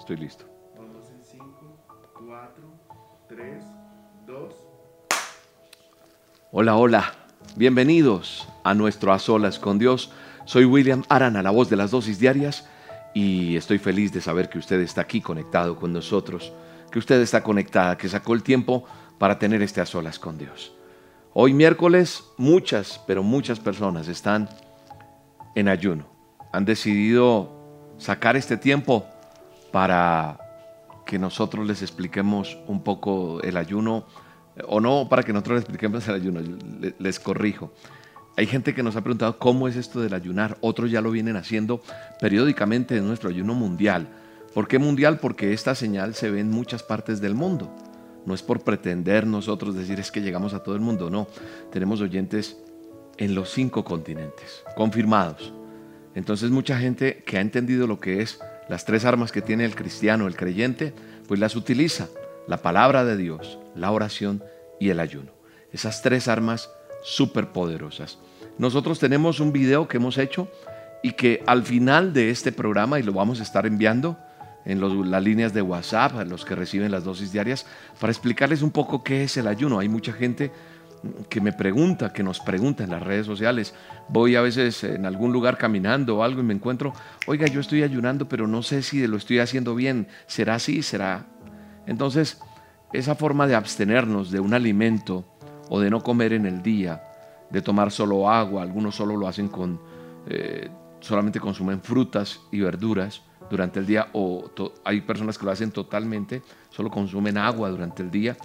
Estoy listo. Vamos en 5, 4, 3, 2. Hola, hola. Bienvenidos a nuestro A Solas con Dios. Soy William Arana, la voz de las dosis diarias, y estoy feliz de saber que usted está aquí conectado con nosotros, que usted está conectada, que sacó el tiempo para tener este A Solas con Dios. Hoy miércoles muchas, pero muchas personas están en ayuno. Han decidido sacar este tiempo para que nosotros les expliquemos un poco el ayuno, o no para que nosotros les expliquemos el ayuno, les corrijo. Hay gente que nos ha preguntado cómo es esto del ayunar, otros ya lo vienen haciendo periódicamente en nuestro ayuno mundial. ¿Por qué mundial? Porque esta señal se ve en muchas partes del mundo. No es por pretender nosotros decir es que llegamos a todo el mundo, no. Tenemos oyentes en los cinco continentes, confirmados. Entonces mucha gente que ha entendido lo que es las tres armas que tiene el cristiano, el creyente, pues las utiliza. La palabra de Dios, la oración y el ayuno. Esas tres armas súper poderosas. Nosotros tenemos un video que hemos hecho y que al final de este programa, y lo vamos a estar enviando en las líneas de WhatsApp, a los que reciben las dosis diarias, para explicarles un poco qué es el ayuno. Hay mucha gente que me pregunta, que nos pregunta en las redes sociales. Voy a veces en algún lugar caminando o algo y me encuentro, oiga, yo estoy ayunando, pero no sé si lo estoy haciendo bien. ¿Será así? ¿Será? Entonces, esa forma de abstenernos de un alimento o de no comer en el día, de tomar solo agua, algunos solo lo hacen con, eh, solamente consumen frutas y verduras durante el día, o hay personas que lo hacen totalmente, solo consumen agua durante el día.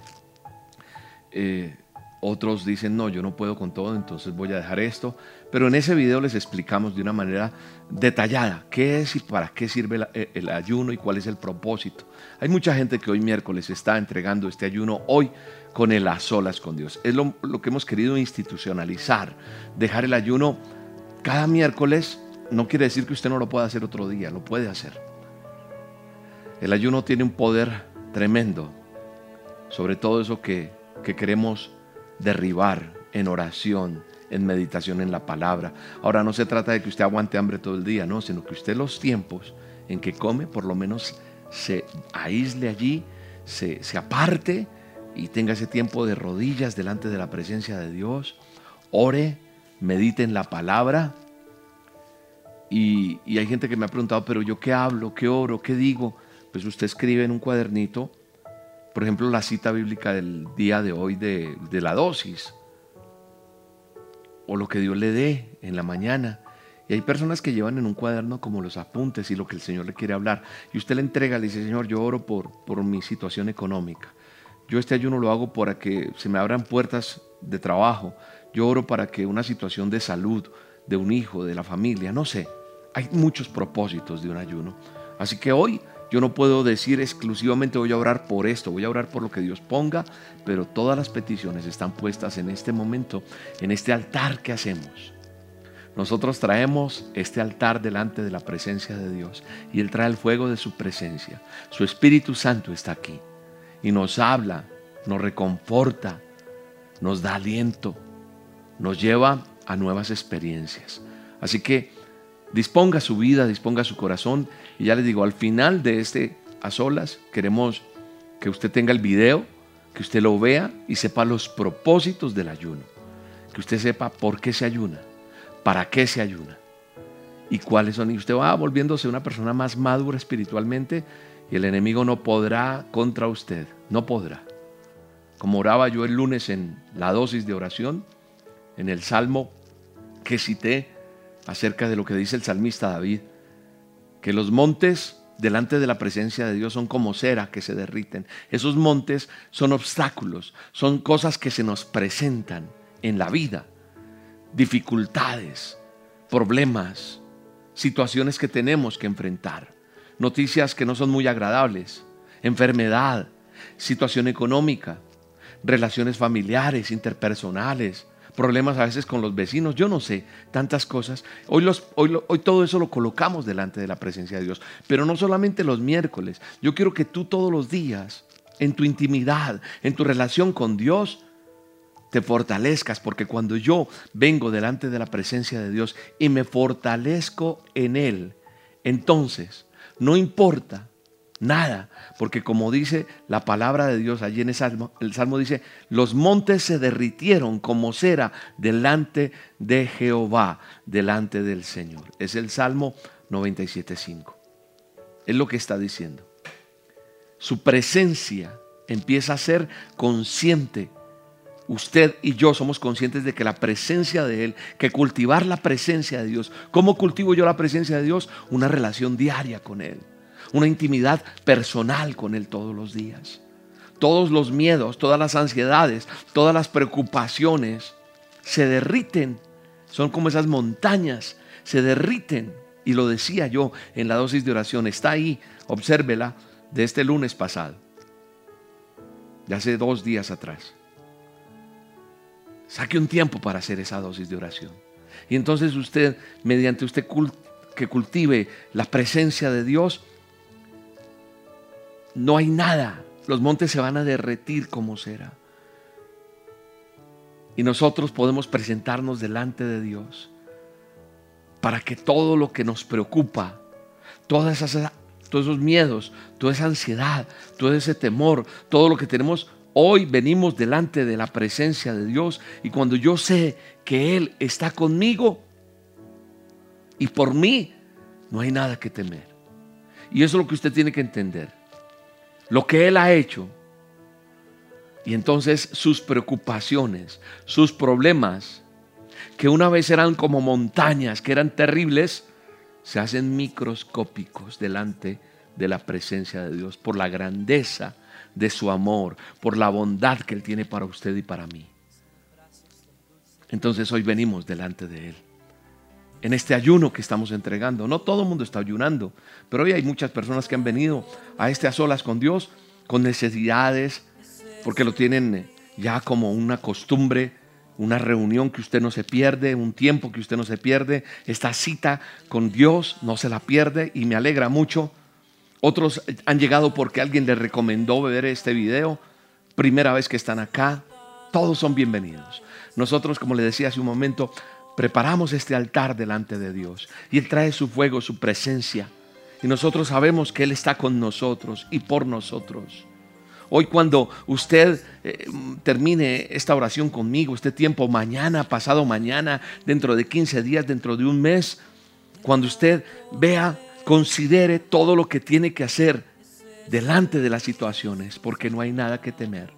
Eh, otros dicen, no, yo no puedo con todo, entonces voy a dejar esto. Pero en ese video les explicamos de una manera detallada qué es y para qué sirve eh, el, ayuno y cuál es el propósito. Hay mucha gente que hoy miércoles está entregando este ayuno hoy con el a solas con Dios. Es lo, que hemos querido institucionalizar. Dejar el ayuno cada miércoles no quiere decir que usted no lo pueda hacer otro día, lo puede hacer. El ayuno tiene un poder tremendo sobre todo eso que queremos derribar en oración, en meditación en la palabra. Ahora no se trata de que usted aguante hambre todo el día, no, sino que usted los tiempos en que come, por lo menos se aísle allí, se, aparte y tenga ese tiempo de rodillas delante de la presencia de Dios, ore, medite en la palabra. Y, y hay gente que me ha preguntado, pero yo qué hablo, qué oro, qué digo. Pues usted escribe en un cuadernito por ejemplo, la cita bíblica del día de hoy de, la dosis, o lo que Dios le dé en la mañana. Y hay personas que llevan en un cuaderno como los apuntes y lo que el Señor le quiere hablar. Y usted le entrega, le dice, Señor, yo oro por, por mi situación económica. Yo este ayuno lo hago para que se me abran puertas de trabajo. Yo oro para que una situación de salud, de un hijo, de la familia, no sé. Hay muchos propósitos de un ayuno. Así que hoy yo no puedo decir exclusivamente voy a orar por esto, voy a orar por lo que Dios ponga, pero todas las peticiones están puestas en este momento, en este altar que hacemos. Nosotros traemos este altar delante de la presencia de Dios y Él trae el fuego de su presencia. Su Espíritu Santo está aquí y nos habla, nos reconforta, nos da aliento, nos lleva a nuevas experiencias. Así que disponga su vida, disponga su corazón. Y ya les digo, al final de este a solas, queremos que usted tenga el video, que usted lo vea y sepa los propósitos del ayuno. Que usted sepa por qué se ayuna, para qué se ayuna y cuáles son. Y usted va volviéndose una persona más madura espiritualmente y el enemigo no podrá contra usted, no podrá. Como oraba yo el lunes en la dosis de oración, en el salmo que cité, acerca de lo que dice el salmista David, que los montes delante de la presencia de Dios son como cera que se derriten. Esos montes son obstáculos, son cosas que se nos presentan en la vida, dificultades, problemas, situaciones que tenemos que enfrentar, noticias que no son muy agradables, enfermedad, situación económica, relaciones familiares, interpersonales, problemas a veces con los vecinos, yo no sé, tantas cosas. Hoy, los, hoy, hoy todo eso lo colocamos delante de la presencia de Dios, pero no solamente los miércoles. Yo quiero que tú todos los días, en tu intimidad, en tu relación con Dios, te fortalezcas, porque cuando yo vengo delante de la presencia de Dios y me fortalezco en Él, entonces no importa Nada, porque como dice la palabra de Dios allí en el Salmo, el Salmo dice, los montes se derritieron como cera delante de Jehová, delante del Señor. Es el Salmo 97.5. Es lo que está diciendo. Su presencia empieza a ser consciente. Usted y yo somos conscientes de que la presencia de Él, que cultivar la presencia de Dios. ¿Cómo cultivo yo la presencia de Dios? Una relación diaria con Él una intimidad personal con Él todos los días. Todos los miedos, todas las ansiedades, todas las preocupaciones se derriten. Son como esas montañas, se derriten. Y lo decía yo en la dosis de oración, está ahí, obsérvela, de este lunes pasado, de hace dos días atrás. Saque un tiempo para hacer esa dosis de oración. Y entonces usted, mediante usted que cultive la presencia de Dios, no hay nada. Los montes se van a derretir como cera. Y nosotros podemos presentarnos delante de Dios para que todo lo que nos preocupa, todas esas, todos esos miedos, toda esa ansiedad, todo ese temor, todo lo que tenemos, hoy venimos delante de la presencia de Dios y cuando yo sé que Él está conmigo y por mí, no hay nada que temer. Y eso es lo que usted tiene que entender lo que Él ha hecho. Y entonces sus preocupaciones, sus problemas, que una vez eran como montañas, que eran terribles, se hacen microscópicos delante de la presencia de Dios, por la grandeza de su amor, por la bondad que Él tiene para usted y para mí. Entonces hoy venimos delante de Él en este ayuno que estamos entregando. No todo el mundo está ayunando, pero hoy hay muchas personas que han venido a este a solas con Dios, con necesidades, porque lo tienen ya como una costumbre, una reunión que usted no se pierde, un tiempo que usted no se pierde, esta cita con Dios no se la pierde y me alegra mucho. Otros han llegado porque alguien les recomendó ver este video, primera vez que están acá, todos son bienvenidos. Nosotros, como le decía hace un momento, preparamos este altar delante de Dios y Él trae su fuego, su presencia. Y nosotros sabemos que Él está con nosotros y por nosotros. Hoy cuando usted eh, termine esta oración conmigo, este tiempo mañana, pasado mañana, dentro de 15 días, dentro de un mes, cuando usted vea, considere todo lo que tiene que hacer delante de las situaciones, porque no hay nada que temer.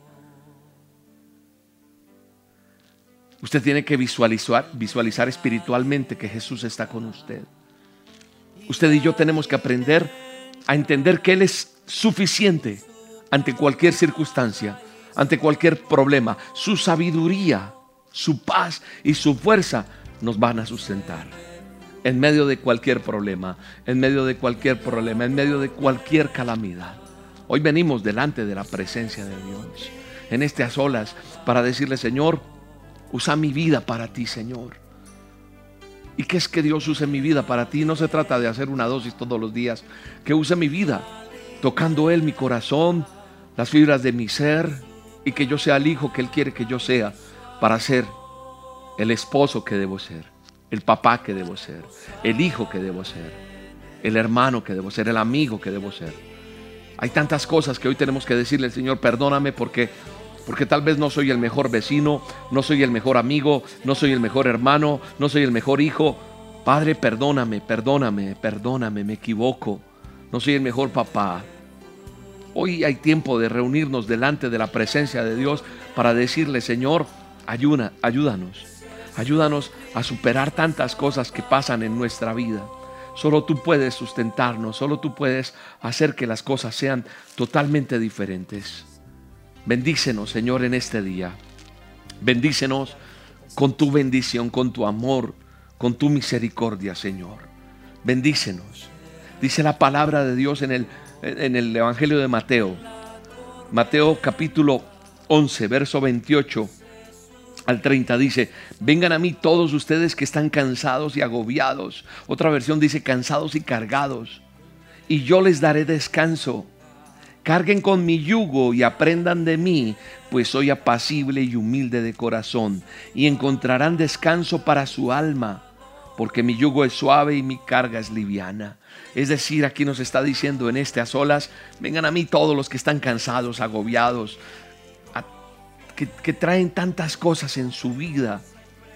Usted tiene que visualizar, visualizar espiritualmente que Jesús está con usted. Usted y yo tenemos que aprender a entender que Él es suficiente ante cualquier circunstancia, ante cualquier problema. Su sabiduría, su paz y su fuerza nos van a sustentar. En medio de cualquier problema, en medio de cualquier problema, en medio de cualquier calamidad. Hoy venimos delante de la presencia de Dios, en a solas, para decirle, Señor, Usa mi vida para ti, Señor. ¿Y qué es que Dios use mi vida para ti? No se trata de hacer una dosis todos los días. Que use mi vida, tocando Él mi corazón, las fibras de mi ser, y que yo sea el hijo que Él quiere que yo sea, para ser el esposo que debo ser, el papá que debo ser, el hijo que debo ser, el hermano que debo ser, el amigo que debo ser. Hay tantas cosas que hoy tenemos que decirle al Señor, perdóname porque porque tal vez no soy el mejor vecino, no soy el mejor amigo, no soy el mejor hermano, no soy el mejor hijo. Padre, perdóname, perdóname, perdóname, me equivoco. No soy el mejor papá. Hoy hay tiempo de reunirnos delante de la presencia de Dios para decirle, Señor, ayuda, ayúdanos. Ayúdanos a superar tantas cosas que pasan en nuestra vida. Solo tú puedes sustentarnos, solo tú puedes hacer que las cosas sean totalmente diferentes. Bendícenos, Señor, en este día. Bendícenos con tu bendición, con tu amor, con tu misericordia, Señor. Bendícenos. Dice la palabra de Dios en el, en el Evangelio de Mateo. Mateo capítulo 11, verso 28 al 30 dice, vengan a mí todos ustedes que están cansados y agobiados. Otra versión dice, cansados y cargados. Y yo les daré descanso. Carguen con mi yugo y aprendan de mí, pues soy apacible y humilde de corazón, y encontrarán descanso para su alma, porque mi yugo es suave y mi carga es liviana. Es decir, aquí nos está diciendo en este a solas, vengan a mí todos los que están cansados, agobiados, que, traen tantas cosas en su vida.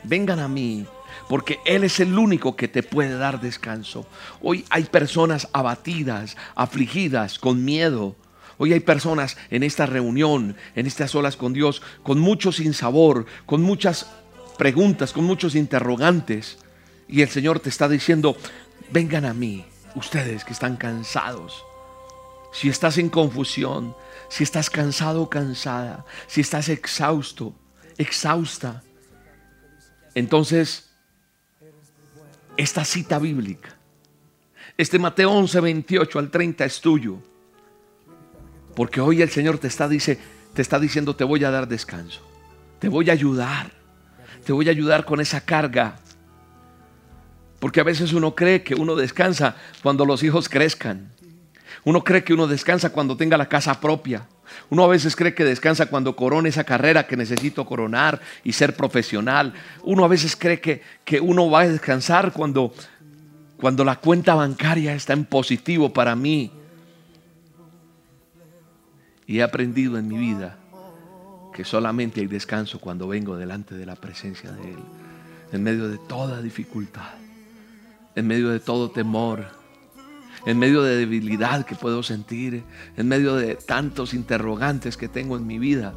Vengan a mí, porque Él es el único que te puede dar descanso. Hoy hay personas abatidas, afligidas, con miedo. Hoy hay personas en esta reunión, en estas olas con Dios, con mucho sinsabor, con muchas preguntas, con muchos interrogantes. Y el Señor te está diciendo, vengan a mí, ustedes que están cansados. Si estás en confusión, si estás cansado o cansada, si estás exhausto, exhausta, entonces esta cita bíblica, este Mateo 11, 28 al 30 es tuyo. Porque hoy el Señor te está, dice, te está diciendo, te voy a dar descanso, te voy a ayudar, te voy a ayudar con esa carga. Porque a veces uno cree que uno descansa cuando los hijos crezcan. Uno cree que uno descansa cuando tenga la casa propia. Uno a veces cree que descansa cuando corone esa carrera que necesito coronar y ser profesional. Uno a veces cree que, que uno va a descansar cuando, cuando la cuenta bancaria está en positivo para mí. Y he aprendido en mi vida que solamente hay descanso cuando vengo delante de la presencia de Él, en medio de toda dificultad, en medio de todo temor, en medio de debilidad que puedo sentir, en medio de tantos interrogantes que tengo en mi vida.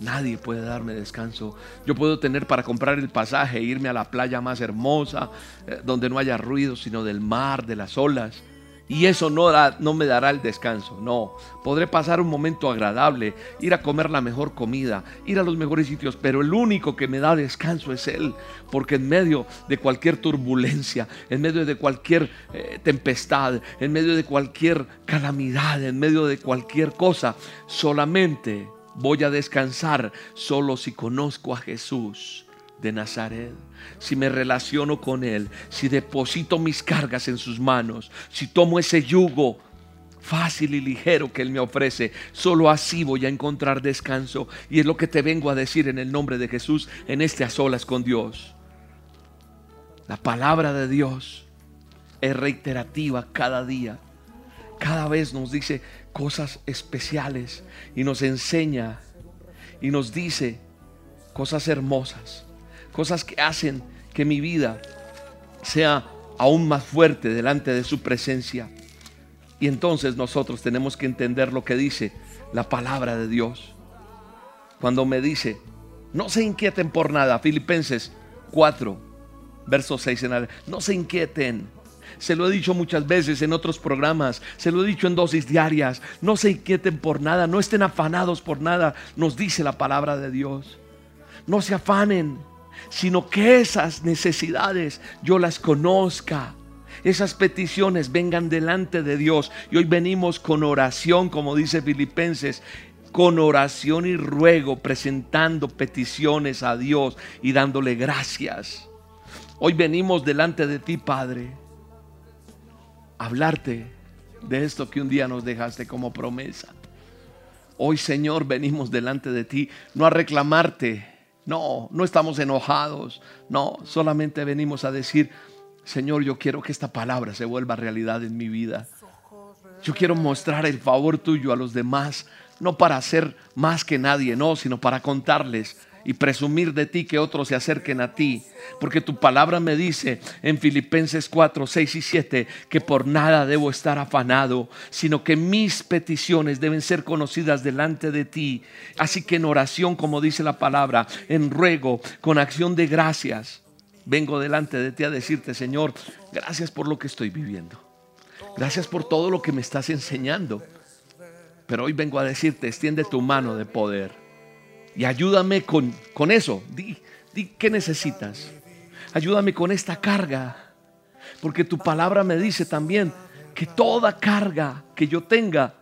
Nadie puede darme descanso. Yo puedo tener para comprar el pasaje e irme a la playa más hermosa, eh, donde no haya ruido, sino del mar, de las olas. Y eso no, no me dará el descanso, no. Podré pasar un momento agradable, ir a comer la mejor comida, ir a los mejores sitios, pero el único que me da descanso es Él, porque en medio de cualquier turbulencia, en medio de cualquier eh, tempestad, en medio de cualquier calamidad, en medio de cualquier cosa, solamente voy a descansar solo si conozco a Jesús de Nazaret, si me relaciono con Él, si deposito mis cargas en sus manos, si tomo ese yugo fácil y ligero que Él me ofrece, solo así voy a encontrar descanso. Y es lo que te vengo a decir en el nombre de Jesús en este a solas con Dios. La palabra de Dios es reiterativa cada día. Cada vez nos dice cosas especiales y nos enseña y nos dice cosas hermosas cosas que hacen que mi vida sea aún más fuerte delante de su presencia. Y entonces nosotros tenemos que entender lo que dice la palabra de Dios. Cuando me dice, no se inquieten por nada, Filipenses 4, verso 6 en adelante, no se inquieten. Se lo he dicho muchas veces en otros programas, se lo he dicho en dosis diarias, no se inquieten por nada, no estén afanados por nada, nos dice la palabra de Dios. No se afanen, sino que esas necesidades yo las conozca. Esas peticiones vengan delante de Dios. Y hoy venimos con oración, como dice Filipenses, con oración y ruego, presentando peticiones a Dios y dándole gracias. Hoy venimos delante de ti, Padre, a hablarte de esto que un día nos dejaste como promesa. Hoy, Señor, venimos delante de ti, no a reclamarte, no, no estamos enojados. No, solamente venimos a decir, Señor, yo quiero que esta palabra se vuelva realidad en mi vida. Yo quiero mostrar el favor tuyo a los demás, no para hacer más que nadie, no, sino para contarles y presumir de ti que otros se acerquen a ti. Porque tu palabra me dice en Filipenses 4, 6 y 7 que por nada debo estar afanado, sino que mis peticiones deben ser conocidas delante de ti. Así que en oración, como dice la palabra, en ruego, con acción de gracias, vengo delante de ti a decirte, Señor, gracias por lo que estoy viviendo. Gracias por todo lo que me estás enseñando. Pero hoy vengo a decirte, extiende tu mano de poder y ayúdame con, con eso. Di, di qué necesitas. Ayúdame con esta carga. Porque tu palabra me dice también que toda carga que yo tenga,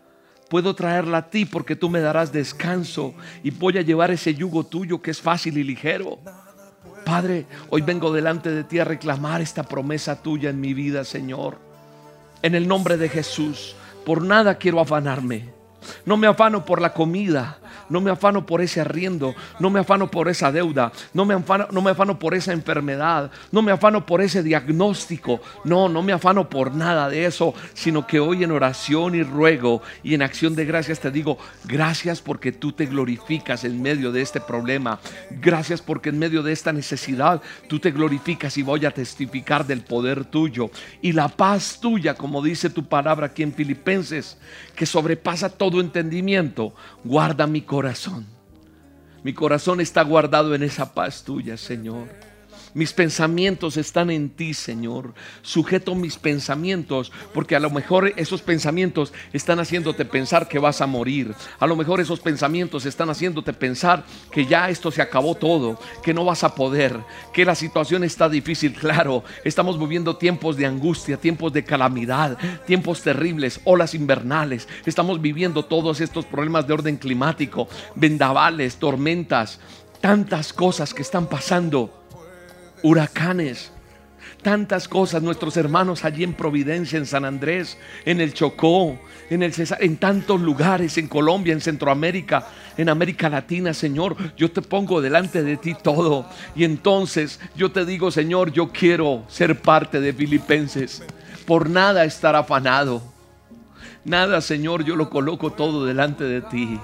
puedo traerla a ti porque tú me darás descanso y voy a llevar ese yugo tuyo que es fácil y ligero. Padre, hoy vengo delante de ti a reclamar esta promesa tuya en mi vida, Señor. En el nombre de Jesús, por nada quiero afanarme. No me afano por la comida, no me afano por ese arriendo, no me afano por esa deuda, no me afano, no me afano por esa enfermedad, no me afano por ese diagnóstico, no, no me afano por nada de eso, sino que hoy en oración y ruego y en acción de gracias te digo, gracias porque tú te glorificas en medio de este problema, gracias porque en medio de esta necesidad tú te glorificas y voy a testificar del poder tuyo y la paz tuya, como dice tu palabra aquí en Filipenses, que sobrepasa todo entendimiento, guarda mi corazón. Mi corazón está guardado en esa paz tuya, Señor. Mis pensamientos están en ti, Señor. Sujeto mis pensamientos, porque a lo mejor esos pensamientos están haciéndote pensar que vas a morir. A lo mejor esos pensamientos están haciéndote pensar que ya esto se acabó todo, que no vas a poder, que la situación está difícil. Claro, estamos viviendo tiempos de angustia, tiempos de calamidad, tiempos terribles, olas invernales. Estamos viviendo todos estos problemas de orden climático, vendavales, tormentas, tantas cosas que están pasando huracanes, tantas cosas. Nuestros hermanos allí en Providencia, en San Andrés, en el Chocó, en el en tantos lugares, en Colombia, en Centroamérica, en América Latina, Señor, yo te pongo delante de ti todo. Y entonces yo te digo, Señor, yo quiero ser parte de Filipenses. Por nada estar afanado. Nada, Señor, yo lo coloco todo delante de ti.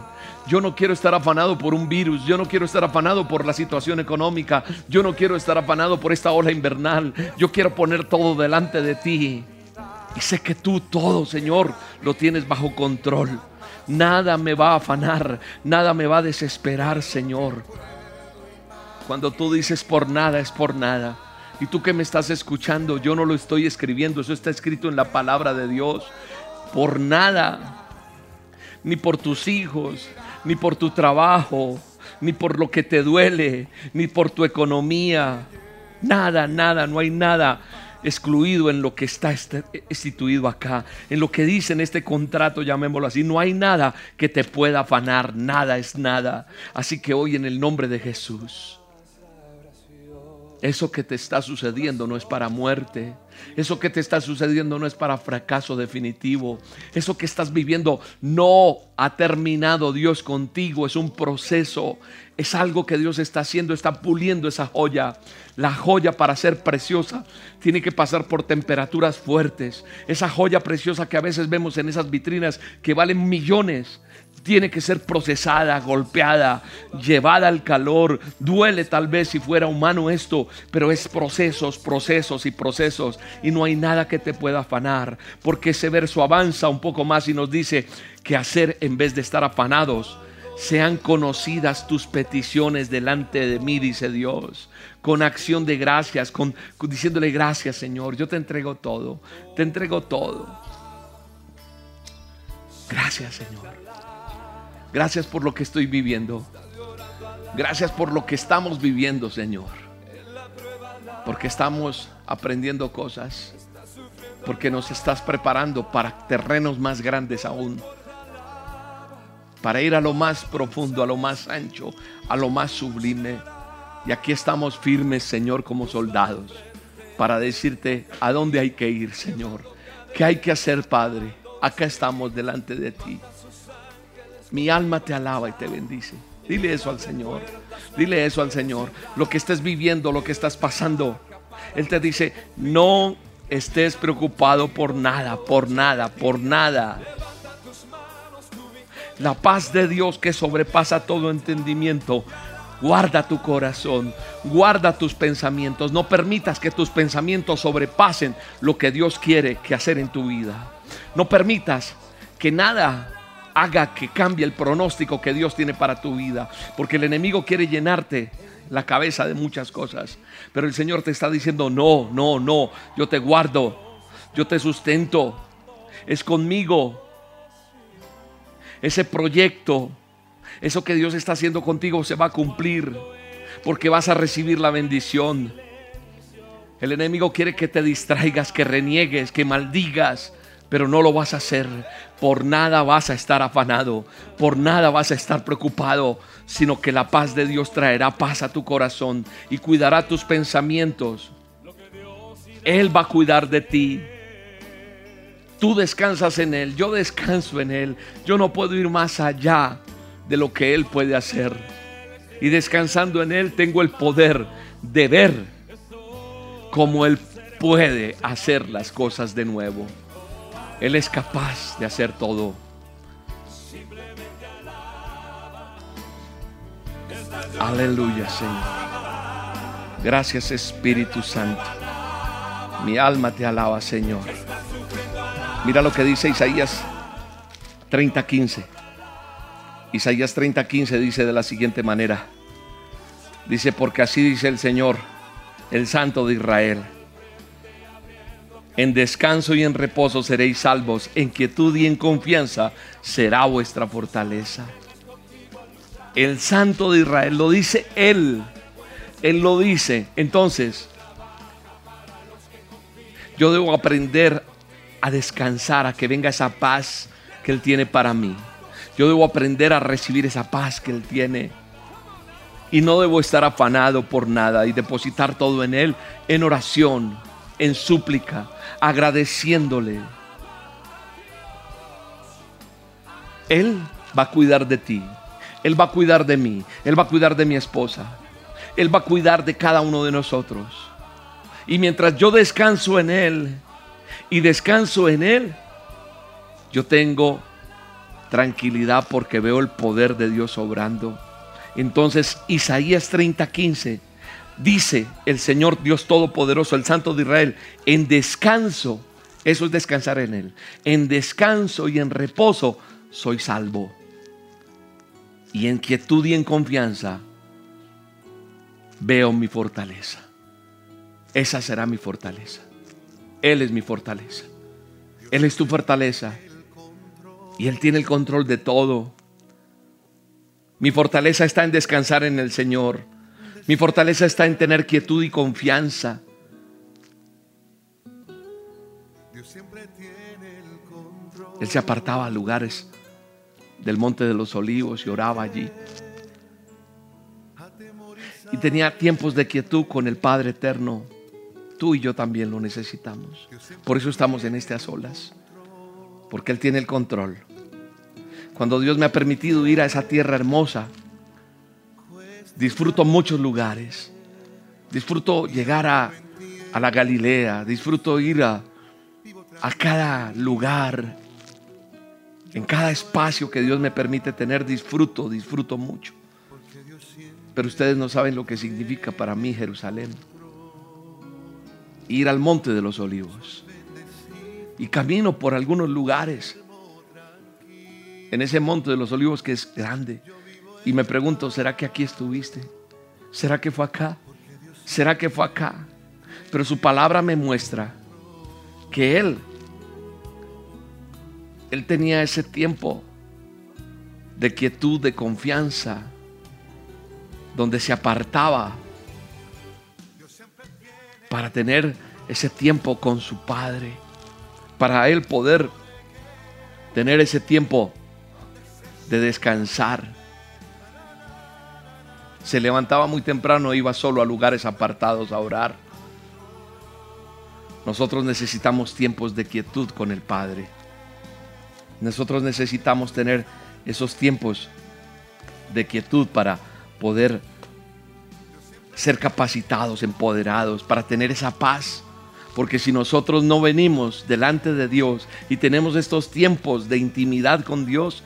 Yo no quiero estar afanado por un virus, yo no quiero estar afanado por la situación económica, yo no quiero estar afanado por esta ola invernal, yo quiero poner todo delante de ti. Y sé que tú todo, Señor, lo tienes bajo control. Nada me va a afanar, nada me va a desesperar, Señor. Cuando tú dices por nada, es por nada. Y tú que me estás escuchando, yo no lo estoy escribiendo, eso está escrito en la palabra de Dios. Por nada, ni por tus hijos, ni por tu trabajo, ni por lo que te duele, ni por tu economía. Nada, nada, no hay nada excluido en lo que está este, instituido acá, en lo que dice en este contrato, llamémoslo así. No hay nada que te pueda afanar, nada es nada. Así que hoy en el nombre de Jesús, eso que te está sucediendo no es para muerte. Eso que te está sucediendo no es para fracaso definitivo. Eso que estás viviendo no ha terminado Dios contigo. Es un proceso. Es algo que Dios está haciendo. Está puliendo esa joya. La joya para ser preciosa tiene que pasar por temperaturas fuertes. Esa joya preciosa que a veces vemos en esas vitrinas que valen millones tiene que ser procesada, golpeada, llevada al calor. Duele tal vez si fuera humano esto, pero es procesos, procesos y procesos. Y no hay nada que te pueda afanar, porque ese verso avanza un poco más y nos dice que hacer en vez de estar afanados. Sean conocidas tus peticiones delante de mí, dice Dios, con acción de gracias, con, diciéndole gracias Señor, yo te entrego todo, te entrego todo. Gracias Señor. Gracias por lo que estoy viviendo. Gracias por lo que estamos viviendo, Señor. Porque estamos aprendiendo cosas. Porque nos estás preparando para terrenos más grandes aún. Para ir a lo más profundo, a lo más ancho, a lo más sublime. Y aquí estamos firmes, Señor, como soldados. Para decirte a dónde hay que ir, Señor. ¿Qué hay que hacer, Padre? Acá estamos delante de ti. Mi alma te alaba y te bendice. Dile eso al Señor. Dile eso al Señor. Lo que estés viviendo, lo que estás pasando. Él te dice, no estés preocupado por nada, por nada, por nada. La paz de Dios que sobrepasa todo entendimiento. Guarda tu corazón, guarda tus pensamientos. No permitas que tus pensamientos sobrepasen lo que Dios quiere que hacer en tu vida. No permitas que nada haga que cambie el pronóstico que Dios tiene para tu vida. Porque el enemigo quiere llenarte la cabeza de muchas cosas. Pero el Señor te está diciendo, no, no, no, yo te guardo, yo te sustento, es conmigo. Ese proyecto, eso que Dios está haciendo contigo se va a cumplir, porque vas a recibir la bendición. El enemigo quiere que te distraigas, que reniegues, que maldigas, pero no lo vas a hacer. Por nada vas a estar afanado, por nada vas a estar preocupado, sino que la paz de Dios traerá paz a tu corazón y cuidará tus pensamientos. Él va a cuidar de ti. Tú descansas en Él, yo descanso en Él. Yo no puedo ir más allá de lo que Él puede hacer. Y descansando en Él tengo el poder de ver cómo Él puede hacer las cosas de nuevo. Él es capaz de hacer todo. Aleluya, Señor. Gracias, Espíritu Santo. Mi alma te alaba, Señor. Mira lo que dice Isaías 30:15. Isaías 30:15 dice de la siguiente manera. Dice, porque así dice el Señor, el Santo de Israel. En descanso y en reposo seréis salvos, en quietud y en confianza será vuestra fortaleza. El Santo de Israel lo dice Él. Él lo dice. Entonces, yo debo aprender a descansar, a que venga esa paz que Él tiene para mí. Yo debo aprender a recibir esa paz que Él tiene. Y no debo estar afanado por nada y depositar todo en Él en oración, en súplica, agradeciéndole. Él va a cuidar de ti. Él va a cuidar de mí. Él va a cuidar de mi esposa. Él va a cuidar de cada uno de nosotros. Y mientras yo descanso en Él y descanso en Él, yo tengo tranquilidad porque veo el poder de Dios obrando. Entonces Isaías 30:15 dice el Señor Dios Todopoderoso, el Santo de Israel, en descanso, eso es descansar en Él, en descanso y en reposo soy salvo. Y en quietud y en confianza veo mi fortaleza. Esa será mi fortaleza. Él es mi fortaleza. Él es tu fortaleza. Y Él tiene el control de todo. Mi fortaleza está en descansar en el Señor. Mi fortaleza está en tener quietud y confianza. Él se apartaba a lugares del monte de los olivos y oraba allí. Y tenía tiempos de quietud con el Padre Eterno. Tú y yo también lo necesitamos. Por eso estamos en estas olas. Porque Él tiene el control cuando Dios me ha permitido ir a esa tierra hermosa, disfruto muchos lugares. Disfruto llegar a, la Galilea, disfruto ir a, a cada lugar, en cada espacio que Dios me permite tener, disfruto, disfruto mucho. Pero ustedes no saben lo que significa para mí Jerusalén. Ir al monte de los olivos. Y camino por algunos lugares en ese monte de los olivos que es grande. Y me pregunto, ¿será que aquí estuviste? ¿Será que fue acá? ¿Será que fue acá? Pero su palabra me muestra que Él, Él tenía ese tiempo de quietud, de confianza, donde se apartaba para tener ese tiempo con su Padre, para Él poder tener ese tiempo de descansar. Se levantaba muy temprano, iba solo a lugares apartados a orar. Nosotros necesitamos tiempos de quietud con el Padre. Nosotros necesitamos tener esos tiempos de quietud para poder ser capacitados, empoderados, para tener esa paz. Porque si nosotros no venimos delante de Dios y tenemos estos tiempos de intimidad con Dios,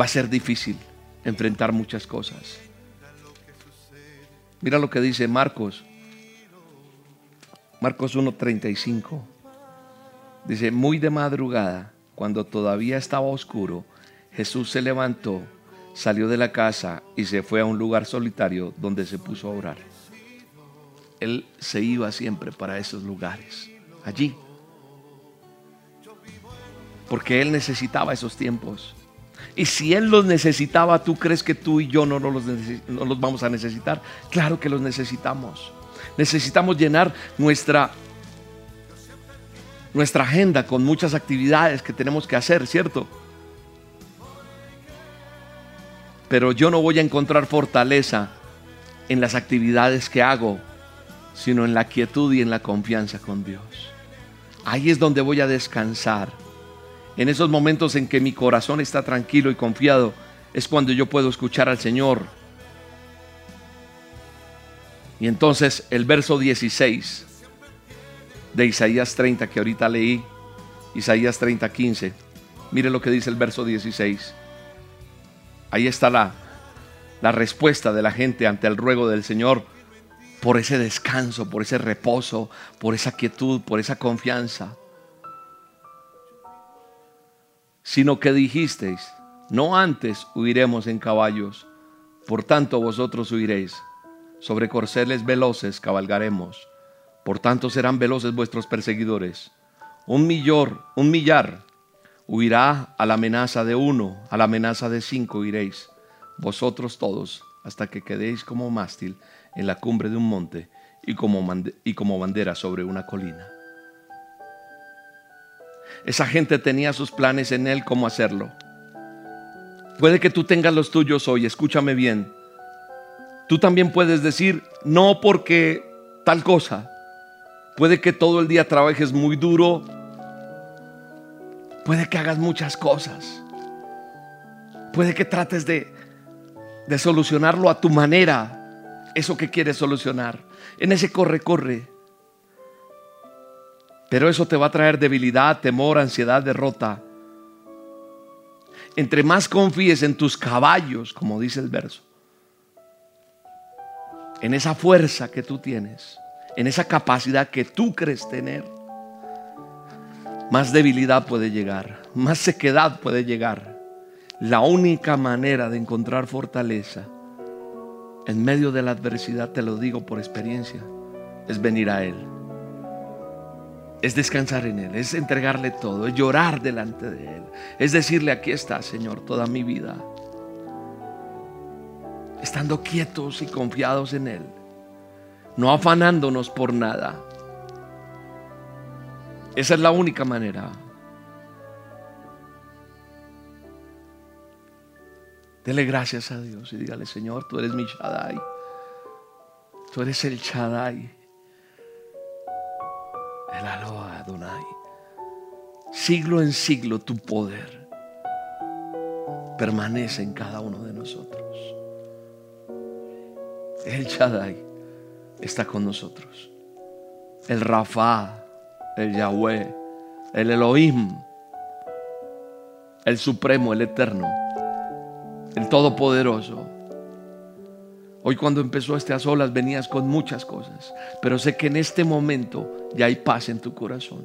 va a ser difícil enfrentar muchas cosas. Mira lo que dice Marcos. Marcos 1:35. Dice, muy de madrugada, cuando todavía estaba oscuro, Jesús se levantó, salió de la casa y se fue a un lugar solitario donde se puso a orar. Él se iba siempre para esos lugares, allí. Porque él necesitaba esos tiempos. Y si Él los necesitaba, ¿tú crees que tú y yo no los, vamos a necesitar? Claro que los necesitamos. Necesitamos llenar nuestra, nuestra agenda con muchas actividades que tenemos que hacer, ¿cierto? Pero yo no voy a encontrar fortaleza en las actividades que hago, sino en la quietud y en la confianza con Dios. Ahí es donde voy a descansar en esos momentos en que mi corazón está tranquilo y confiado es cuando yo puedo escuchar al Señor. Y entonces el verso 16 de Isaías 30 que ahorita leí, Isaías 30, 15, mire lo que dice el verso 16. Ahí está la, la respuesta de la gente ante el ruego del Señor por ese descanso, por ese reposo, por esa quietud, por esa confianza. Sino que dijisteis, no antes huiremos en caballos, por tanto vosotros huiréis. Sobre corceles veloces cabalgaremos, por tanto serán veloces vuestros perseguidores. Un millor, un millar huirá a la amenaza de uno, a la amenaza de cinco iréis, vosotros todos, hasta que quedéis como mástil en la cumbre de un monte y como, y como bandera sobre una colina. Esa gente tenía sus planes en él cómo hacerlo. Puede que tú tengas los tuyos hoy, escúchame bien. Tú también puedes decir, no porque tal cosa. Puede que todo el día trabajes muy duro. Puede que hagas muchas cosas. Puede que trates de, de solucionarlo a tu manera. Eso que quieres solucionar. En ese corre, corre. Pero eso te va a traer debilidad, temor, ansiedad, derrota entre más confíes en tus caballos, como dice el verso, en esa fuerza que tú tienes, en esa capacidad que tú crees tener, más debilidad puede llegar, más sequedad puede llegar. La única manera de encontrar fortaleza en medio de la adversidad, te lo digo por experiencia, es venir a Él es descansar en Él, es entregarle todo, es llorar delante de Él, es decirle, aquí está, Señor, toda mi vida. Estando quietos y confiados en Él, no afanándonos por nada. Esa es la única manera. Dele gracias a Dios y dígale, Señor, tú eres mi Shaddai. Tú eres el Shaddai el Aloha Adonai. Siglo en siglo tu poder permanece en cada uno de nosotros. El Shaddai está con nosotros. El Rafa, el Yahweh, el Elohim, el Supremo, el Eterno, el Todopoderoso Hoy cuando empezó este a solas venías con muchas cosas, pero sé que en este momento ya hay paz en tu corazón.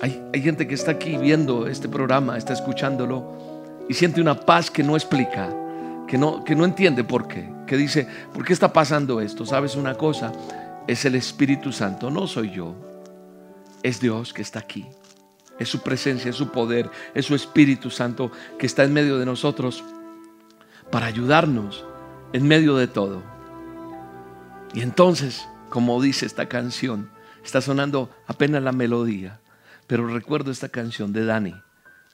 Hay, hay gente que está aquí viendo este programa, está escuchándolo y siente una paz que no explica, que no, que no entiende por qué, que dice, ¿por qué está pasando esto? ¿Sabes una cosa? Es el Espíritu Santo, no soy yo, es Dios que está aquí. Es su presencia, es su poder, es su Espíritu Santo que está en medio de nosotros para ayudarnos en medio de todo. Y entonces, como dice esta canción, está sonando apenas la melodía, pero recuerdo esta canción de Dani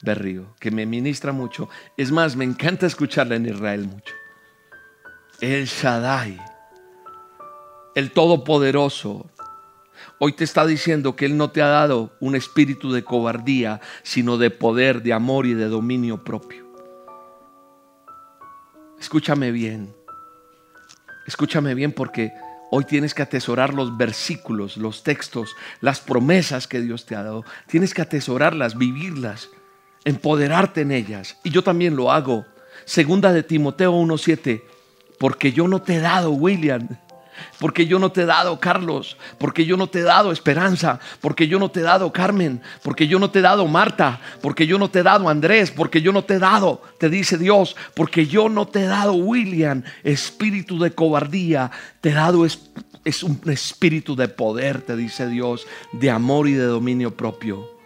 Berrío, que me ministra mucho. Es más, me encanta escucharla en Israel mucho. El Shaddai, el Todopoderoso, hoy te está diciendo que Él no te ha dado un espíritu de cobardía, sino de poder, de amor y de dominio propio. Escúchame bien. Escúchame bien porque hoy tienes que atesorar los versículos, los textos, las promesas que Dios te ha dado. Tienes que atesorarlas, vivirlas, empoderarte en ellas. Y yo también lo hago. Segunda de Timoteo 1.7, porque yo no te he dado, William, porque yo no te he dado, Carlos, porque yo no te he dado esperanza, porque yo no te he dado, Carmen, porque yo no te he dado, Marta, porque yo no te he dado, Andrés, porque yo no te he dado, te dice Dios, porque yo no te he dado, William, espíritu de cobardía, te he dado es un espíritu de poder, te dice Dios, de amor y de dominio propio.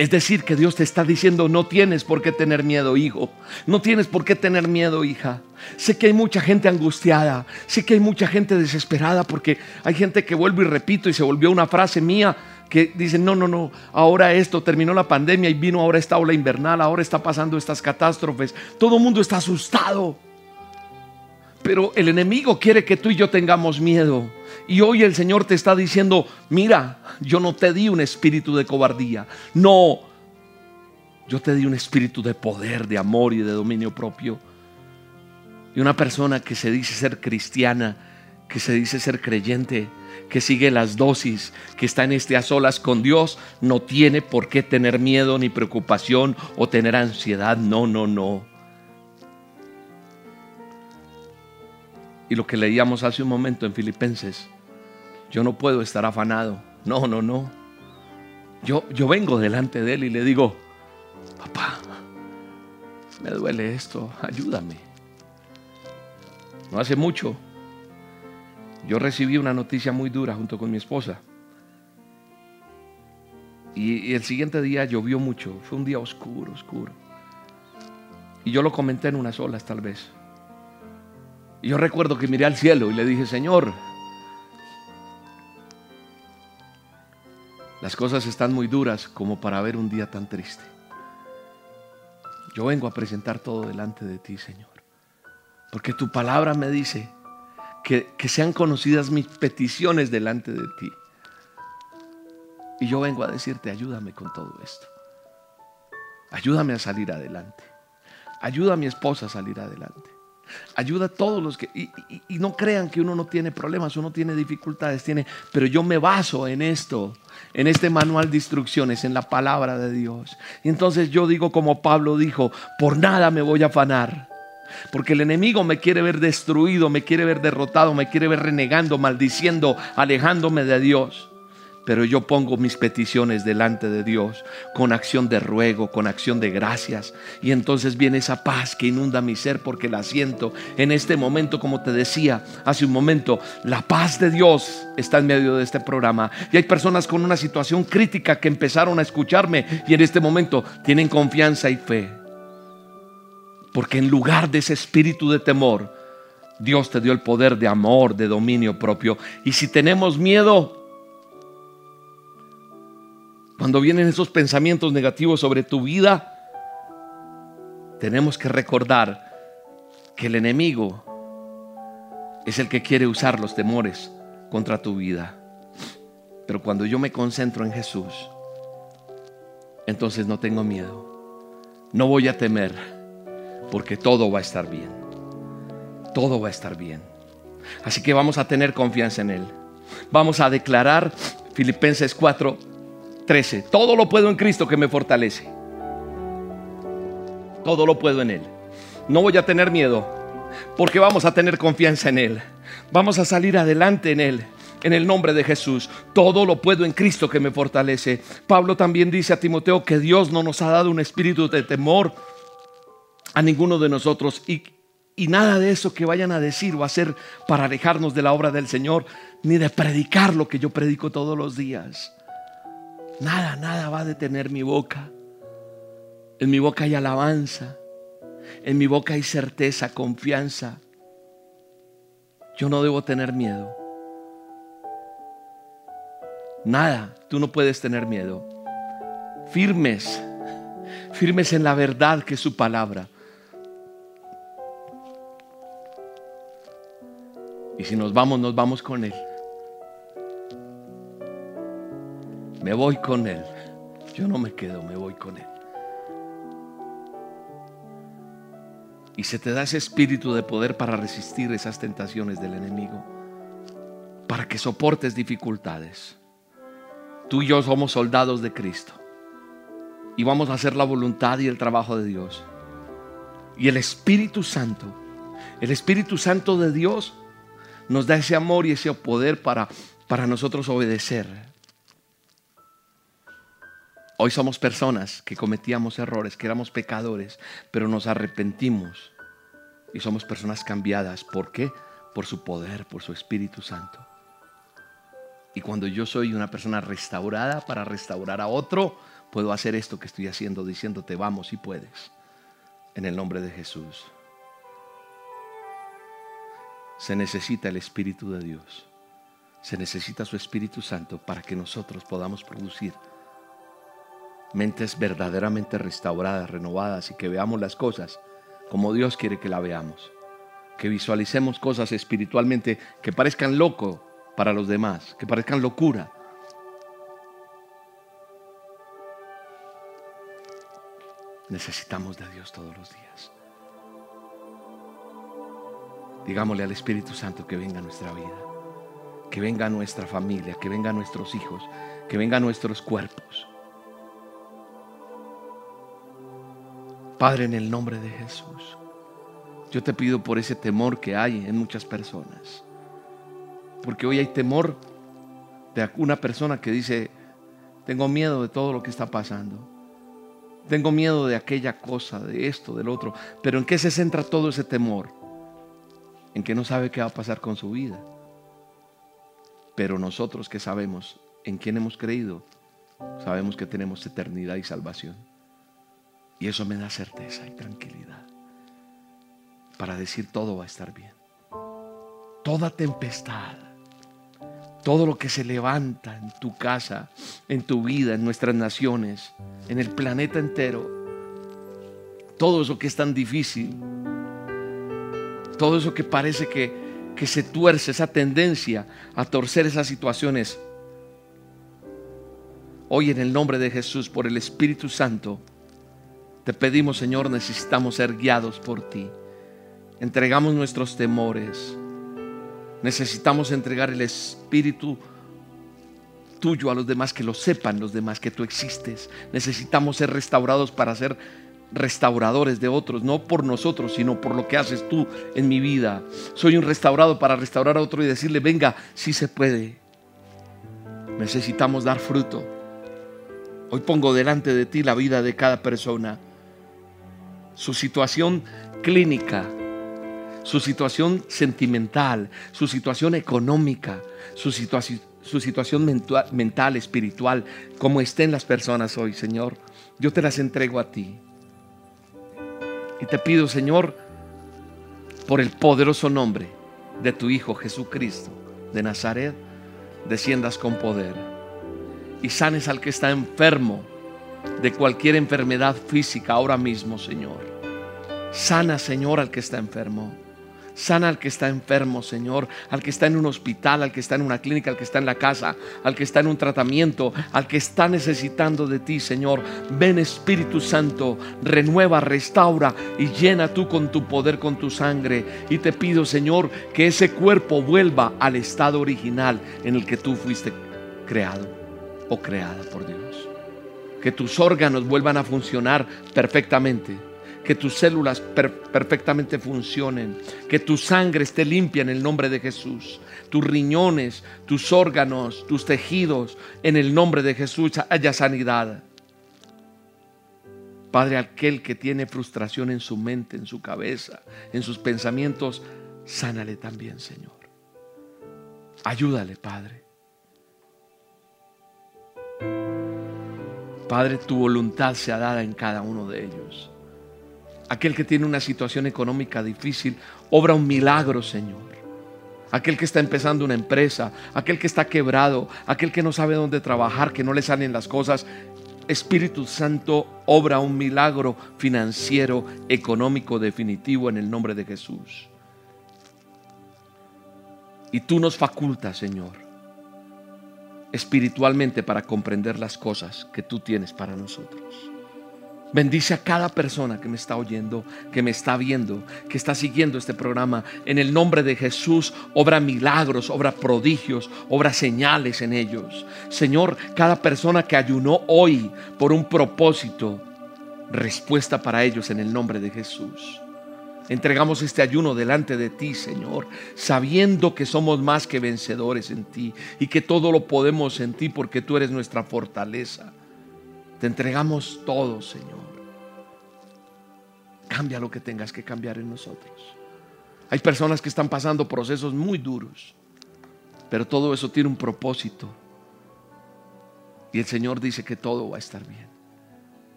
Es decir, que Dios te está diciendo, no tienes por qué tener miedo, hijo. No tienes por qué tener miedo, hija. Sé que hay mucha gente angustiada. Sé que hay mucha gente desesperada porque hay gente que vuelvo y repito y se volvió una frase mía que dice, no, no, no, ahora esto, terminó la pandemia y vino ahora esta ola invernal, ahora está pasando estas catástrofes. Todo el mundo está asustado. Pero el enemigo quiere que tú y yo tengamos miedo. Y hoy el Señor te está diciendo, mira, yo no te di un espíritu de cobardía. No, Yo te di un espíritu de poder, de amor y de dominio propio. Y una persona que se dice ser cristiana, que se dice ser creyente, que sigue las dosis, que está en este a solas con Dios, no tiene por qué tener miedo ni preocupación o tener ansiedad. No, no, no. Y lo que leíamos hace un momento en Filipenses, yo no puedo estar afanado. No, no, no. Yo, yo vengo delante de Él y le digo, papá, me duele esto, ayúdame. No hace mucho, yo recibí una noticia muy dura junto con mi esposa. Y, el siguiente día llovió mucho, fue un día oscuro, oscuro. Y yo lo comenté en unas olas tal vez. Y yo recuerdo que miré al cielo y le dije, Señor, las cosas están muy duras como para ver un día tan triste. Yo vengo a presentar todo delante de ti, Señor. Porque tu palabra me dice que, que, sean conocidas mis peticiones delante de ti. Y yo vengo a decirte, ayúdame con todo esto. Ayúdame a salir adelante. Ayuda a mi esposa a salir adelante. Ayuda a todos los que... Y, no crean que uno no tiene problemas, uno tiene dificultades, tiene... Pero yo me baso en esto, en este manual de instrucciones, en la palabra de Dios. Y entonces yo digo como Pablo dijo, por nada me voy a afanar. Porque el enemigo me quiere ver destruido, me quiere ver derrotado, me quiere ver renegando, maldiciendo, alejándome de Dios pero yo pongo mis peticiones delante de Dios con acción de ruego, con acción de gracias. Y entonces viene esa paz que inunda mi ser porque la siento en este momento, como te decía hace un momento, la paz de Dios está en medio de este programa. Y hay personas con una situación crítica que empezaron a escucharme y en este momento tienen confianza y fe. Porque en lugar de ese espíritu de temor, Dios te dio el poder de amor, de dominio propio. Y si tenemos miedo, cuando vienen esos pensamientos negativos sobre tu vida, tenemos que recordar que el enemigo es el que quiere usar los temores contra tu vida. Pero cuando yo me concentro en Jesús, entonces no tengo miedo. No voy a temer, porque todo va a estar bien. Todo va a estar bien. Así que vamos a tener confianza en Él. Vamos a declarar Filipenses 4, 13. Todo lo puedo en Cristo que me fortalece. Todo lo puedo en Él. No voy a tener miedo porque vamos a tener confianza en Él. Vamos a salir adelante en Él. En el nombre de Jesús, todo lo puedo en Cristo que me fortalece. Pablo también dice a Timoteo que Dios no nos ha dado un espíritu de temor a ninguno de nosotros y, y nada de eso que vayan a decir o hacer para alejarnos de la obra del Señor, ni de predicar lo que yo predico todos los días. Nada, nada va a detener mi boca. En mi boca hay alabanza. En mi boca hay certeza, confianza. Yo no debo tener miedo. Nada, tú no puedes tener miedo. Firmes, firmes en la verdad que es su palabra. Y si nos vamos, nos vamos con Él. Me voy con Él. Yo no me quedo, me voy con Él. Y se te da ese espíritu de poder para resistir esas tentaciones del enemigo. Para que soportes dificultades. Tú y yo somos soldados de Cristo. Y vamos a hacer la voluntad y el trabajo de Dios. Y el Espíritu Santo, el Espíritu Santo de Dios nos da ese amor y ese poder para, para nosotros obedecer Hoy somos personas que cometíamos errores, que éramos pecadores, pero nos arrepentimos y somos personas cambiadas. ¿Por qué? Por su poder, por su Espíritu Santo. Y cuando yo soy una persona restaurada para restaurar a otro, puedo hacer esto que estoy haciendo, diciéndote, vamos y puedes. En el nombre de Jesús. Se necesita el Espíritu de Dios. Se necesita su Espíritu Santo para que nosotros podamos producir mentes verdaderamente restauradas, renovadas y que veamos las cosas como Dios quiere que la veamos. Que visualicemos cosas espiritualmente que parezcan loco para los demás, que parezcan locura. Necesitamos de Dios todos los días. Digámosle al Espíritu Santo que venga a nuestra vida, que venga a nuestra familia, que venga a nuestros hijos, que venga a nuestros cuerpos. Padre, en el nombre de Jesús, yo te pido por ese temor que hay en muchas personas. Porque hoy hay temor de una persona que dice, tengo miedo de todo lo que está pasando. Tengo miedo de aquella cosa, de esto, del otro. Pero ¿en qué se centra todo ese temor? En que no sabe qué va a pasar con su vida. Pero nosotros que sabemos en quién hemos creído, sabemos que tenemos eternidad y salvación. Y eso me da certeza y tranquilidad para decir todo va a estar bien. Toda tempestad, todo lo que se levanta en tu casa, en tu vida, en nuestras naciones, en el planeta entero, todo eso que es tan difícil, todo eso que parece que, que se tuerce, esa tendencia a torcer esas situaciones, hoy en el nombre de Jesús, por el Espíritu Santo, te pedimos, Señor, necesitamos ser guiados por ti. Entregamos nuestros temores. Necesitamos entregar el Espíritu tuyo a los demás, que lo sepan los demás, que tú existes. Necesitamos ser restaurados para ser restauradores de otros, no por nosotros, sino por lo que haces tú en mi vida. Soy un restaurado para restaurar a otro y decirle, venga, si se puede. Necesitamos dar fruto. Hoy pongo delante de ti la vida de cada persona su situación clínica, su situación sentimental, su situación económica, su, situación mental, mental, espiritual, como estén las personas hoy, Señor. Yo te las entrego a ti. Y te pido, Señor, por el poderoso nombre de tu Hijo Jesucristo de Nazaret, desciendas con poder y sanes al que está enfermo de cualquier enfermedad física ahora mismo, Señor. Sana, Señor, al que está enfermo. Sana al que está enfermo, Señor, al que está en un hospital, al que está en una clínica, al que está en la casa, al que está en un tratamiento, al que está necesitando de ti, Señor. Ven Espíritu Santo, renueva, restaura y llena tú con tu poder, con tu sangre. Y te pido, Señor, que ese cuerpo vuelva al estado original en el que tú fuiste creado o creada por Dios. Que tus órganos vuelvan a funcionar perfectamente que tus células perfectamente funcionen, que tu sangre esté limpia en el nombre de Jesús, tus riñones, tus órganos, tus tejidos, en el nombre de Jesús haya sanidad. Padre, aquel que tiene frustración en su mente, en su cabeza, en sus pensamientos, sánale también, Señor. Ayúdale, Padre. Padre, tu voluntad sea dada en cada uno de ellos aquel que tiene una situación económica difícil, obra un milagro, Señor. Aquel que está empezando una empresa, aquel que está quebrado, aquel que no sabe dónde trabajar, que no le salen las cosas. Espíritu Santo obra un milagro financiero, económico, definitivo en el nombre de Jesús. Y tú nos facultas, Señor, espiritualmente para comprender las cosas que tú tienes para nosotros. Bendice a cada persona que me está oyendo, que me está viendo, que está siguiendo este programa. En el nombre de Jesús, obra milagros, obra prodigios, obra señales en ellos. Señor, cada persona que ayunó hoy por un propósito, respuesta para ellos en el nombre de Jesús. Entregamos este ayuno delante de ti, Señor, sabiendo que somos más que vencedores en ti y que todo lo podemos en ti porque tú eres nuestra fortaleza. Te entregamos todo, Señor. Cambia lo que tengas que cambiar en nosotros. Hay personas que están pasando procesos muy duros, pero todo eso tiene un propósito. Y el Señor dice que todo va a estar bien.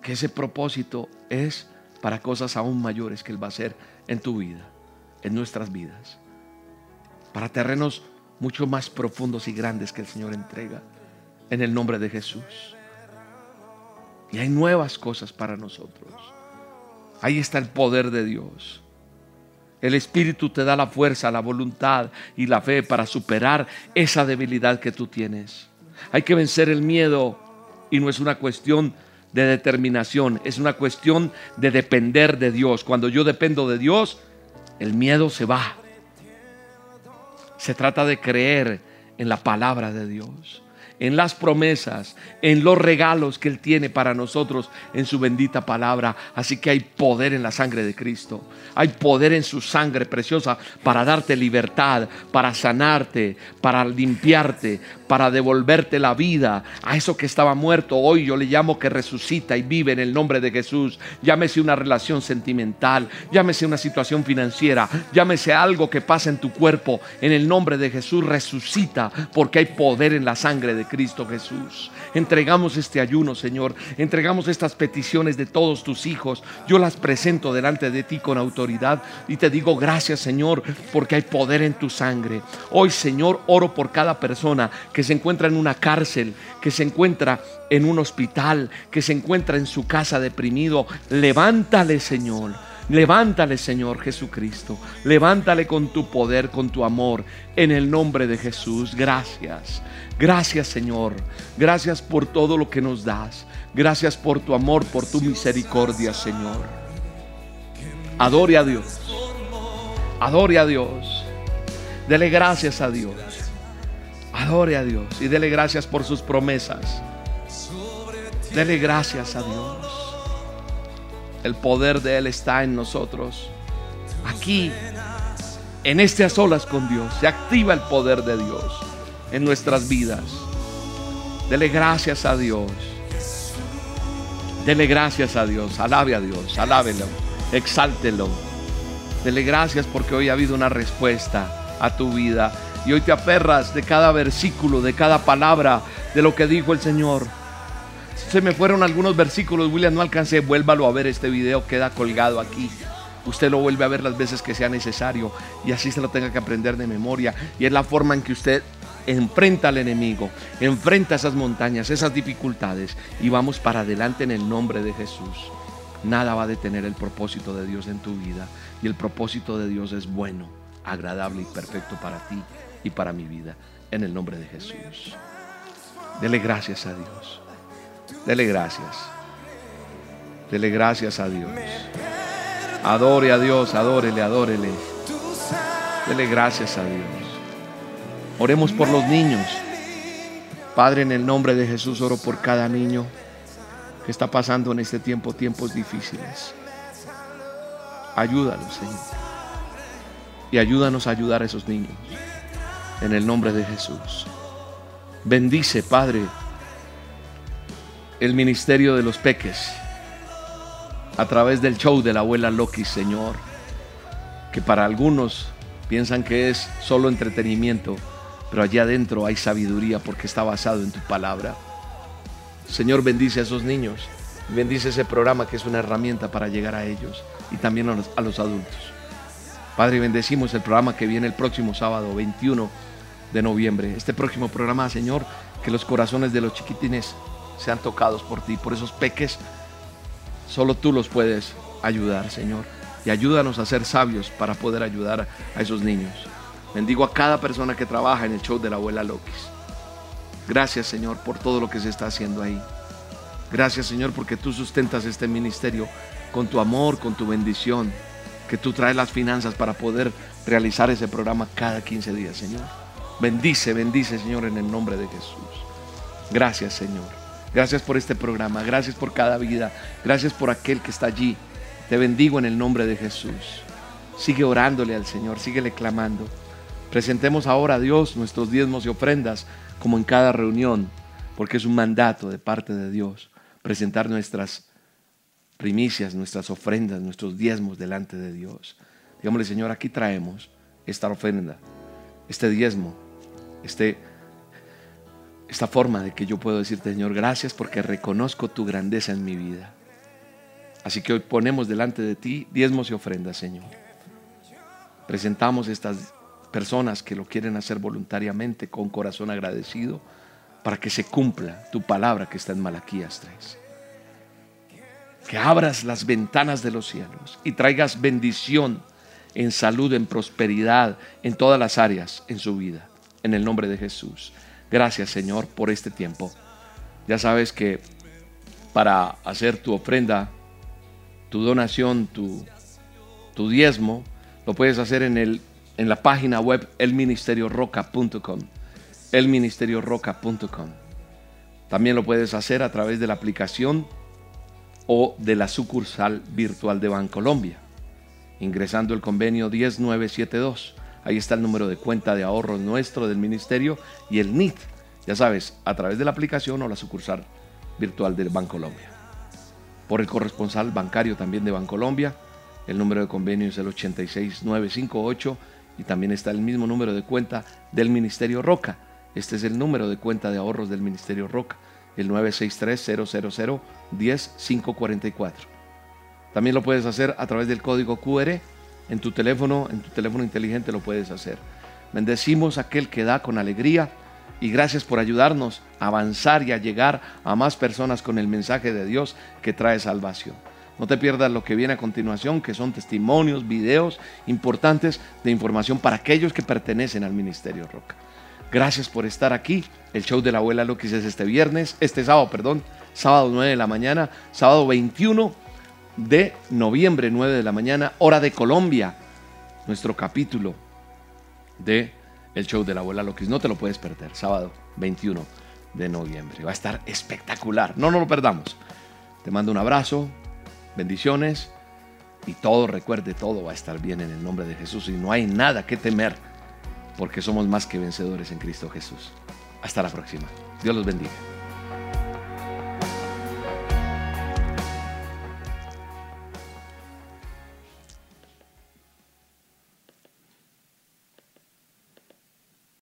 Que ese propósito es para cosas aún mayores que Él va a hacer en tu vida, en nuestras vidas. Para terrenos mucho más profundos y grandes que el Señor entrega. En el nombre de Jesús. Y hay nuevas cosas para nosotros. Ahí está el poder de Dios. El Espíritu te da la fuerza, la voluntad y la fe para superar esa debilidad que tú tienes. Hay que vencer el miedo y no es una cuestión de determinación, es una cuestión de depender de Dios. Cuando yo dependo de Dios, el miedo se va. Se trata de creer en la palabra de Dios en las promesas, en los regalos que Él tiene para nosotros en su bendita palabra. Así que hay poder en la sangre de Cristo. Hay poder en su sangre preciosa para darte libertad, para sanarte, para limpiarte, para devolverte la vida a eso que estaba muerto. Hoy yo le llamo que resucita y vive en el nombre de Jesús. Llámese una relación sentimental, llámese una situación financiera, llámese algo que pasa en tu cuerpo. En el nombre de Jesús resucita porque hay poder en la sangre de Cristo Jesús. Entregamos este ayuno, Señor. Entregamos estas peticiones de todos tus hijos. Yo las presento delante de ti con autoridad y te digo gracias, Señor, porque hay poder en tu sangre. Hoy, Señor, oro por cada persona que se encuentra en una cárcel, que se encuentra en un hospital, que se encuentra en su casa deprimido. Levántale, Señor. Levántale, Señor Jesucristo. Levántale con tu poder, con tu amor. En el nombre de Jesús. Gracias. Gracias, Señor. Gracias por todo lo que nos das. Gracias por tu amor, por tu misericordia, Señor. Adore a Dios. Adore a Dios. Dele gracias a Dios. Adore a Dios y dele gracias por sus promesas. Dele gracias a Dios. El poder de Él está en nosotros. Aquí, en a solas con Dios, se activa el poder de Dios en nuestras vidas. Dele gracias a Dios. Dele gracias a Dios. Alabe a Dios. Alábelo. Exáltelo. Dele gracias porque hoy ha habido una respuesta a tu vida. Y hoy te aferras de cada versículo, de cada palabra, de lo que dijo el Señor se me fueron algunos versículos, William, no alcancé, vuélvalo a ver, este video queda colgado aquí. Usted lo vuelve a ver las veces que sea necesario y así se lo tenga que aprender de memoria. Y es la forma en que usted enfrenta al enemigo, enfrenta esas montañas, esas dificultades y vamos para adelante en el nombre de Jesús. Nada va a detener el propósito de Dios en tu vida y el propósito de Dios es bueno, agradable y perfecto para ti y para mi vida en el nombre de Jesús. Dele gracias a Dios. Dele gracias. Dele gracias a Dios. Adore a Dios, adórele, adórele. Dele gracias a Dios. Oremos por los niños. Padre, en el nombre de Jesús oro por cada niño que está pasando en este tiempo tiempos difíciles. Ayúdalos, Señor. Y ayúdanos a ayudar a esos niños. En el nombre de Jesús. Bendice, Padre, el ministerio de los peques a través del show de la abuela Loki, Señor, que para algunos piensan que es solo entretenimiento, pero allá adentro hay sabiduría porque está basado en tu palabra. Señor, bendice a esos niños, bendice ese programa que es una herramienta para llegar a ellos y también a los, a los adultos. Padre, bendecimos el programa que viene el próximo sábado 21 de noviembre. Este próximo programa, Señor, que los corazones de los chiquitines sean tocados por ti, por esos peques. Solo tú los puedes ayudar, Señor. Y ayúdanos a ser sabios para poder ayudar a esos niños. Bendigo a cada persona que trabaja en el show de la abuela Lokis. Gracias, Señor, por todo lo que se está haciendo ahí. Gracias, Señor, porque tú sustentas este ministerio con tu amor, con tu bendición, que tú traes las finanzas para poder realizar ese programa cada 15 días, Señor. Bendice, bendice, Señor, en el nombre de Jesús. Gracias, Señor. Gracias por este programa, gracias por cada vida, gracias por aquel que está allí. Te bendigo en el nombre de Jesús. Sigue orándole al Señor, síguele clamando. Presentemos ahora a Dios nuestros diezmos y ofrendas como en cada reunión, porque es un mandato de parte de Dios presentar nuestras primicias, nuestras ofrendas, nuestros diezmos delante de Dios. Digámosle, Señor, aquí traemos esta ofrenda, este diezmo, este esta forma de que yo puedo decirte, Señor, gracias porque reconozco tu grandeza en mi vida. Así que hoy ponemos delante de ti diezmos y ofrendas, Señor. Presentamos estas personas que lo quieren hacer voluntariamente con corazón agradecido para que se cumpla tu palabra que está en Malaquías 3. Que abras las ventanas de los cielos y traigas bendición en salud, en prosperidad, en todas las áreas en su vida. En el nombre de Jesús. Gracias Señor por este tiempo. Ya sabes que para hacer tu ofrenda, tu donación, tu, diezmo, lo puedes hacer en, el, en la página web elministerioroca.com. Elministerioroca.com. También lo puedes hacer a través de la aplicación o de la sucursal virtual de Bancolombia, ingresando el convenio 10972. Ahí está el número de cuenta de ahorros nuestro del ministerio y el NIT, ya sabes, a través de la aplicación o la sucursal virtual de Bancolombia. Por el corresponsal bancario también de Bancolombia, el número de convenio es el 86958 y también está el mismo número de cuenta del Ministerio Roca. Este es el número de cuenta de ahorros del Ministerio Roca, el 963-000-10544. También lo puedes hacer a través del código QR en tu teléfono, en tu teléfono inteligente lo puedes hacer. Bendecimos a aquel que da con alegría y gracias por ayudarnos a avanzar y a llegar a más personas con el mensaje de Dios que trae salvación. No te pierdas lo que viene a continuación, que son testimonios, videos importantes de información para aquellos que pertenecen al Ministerio Roca. Gracias por estar aquí. El show de la abuela Loquis es este viernes, este sábado, perdón, sábado 9 de la mañana, sábado 21 de noviembre, 9 de la mañana, hora de Colombia. Nuestro capítulo de el show de la abuela Loquis. No te lo puedes perder, sábado 21 de noviembre. Va a estar espectacular. No nos lo perdamos. Te mando un abrazo, bendiciones y todo, recuerde, todo va a estar bien en el nombre de Jesús y no hay nada que temer porque somos más que vencedores en Cristo Jesús. Hasta la próxima. Dios los bendiga.